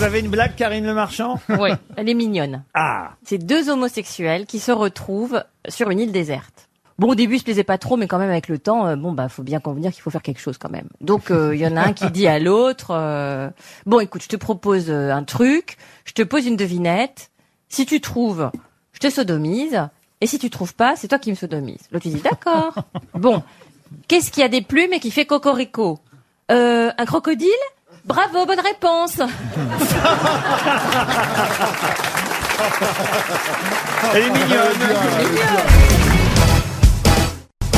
Vous avez une blague, Karine Le Marchand Oui, elle est mignonne. Ah C'est deux homosexuels qui se retrouvent sur une île déserte. Bon, au début, ils se plaisaient pas trop, mais quand même, avec le temps, euh, bon, bah, faut bien convenir qu'il faut faire quelque chose quand même. Donc, euh, il y en a un qui dit à l'autre, euh, bon, écoute, je te propose euh, un truc, je te pose une devinette. Si tu trouves, je te sodomise. Et si tu trouves pas, c'est toi qui me sodomise. L'autre, il dit, d'accord. Bon, qu'est-ce qui a des plumes et qui fait cocorico? Un crocodile? Bravo, bonne réponse. Elle est mignonne.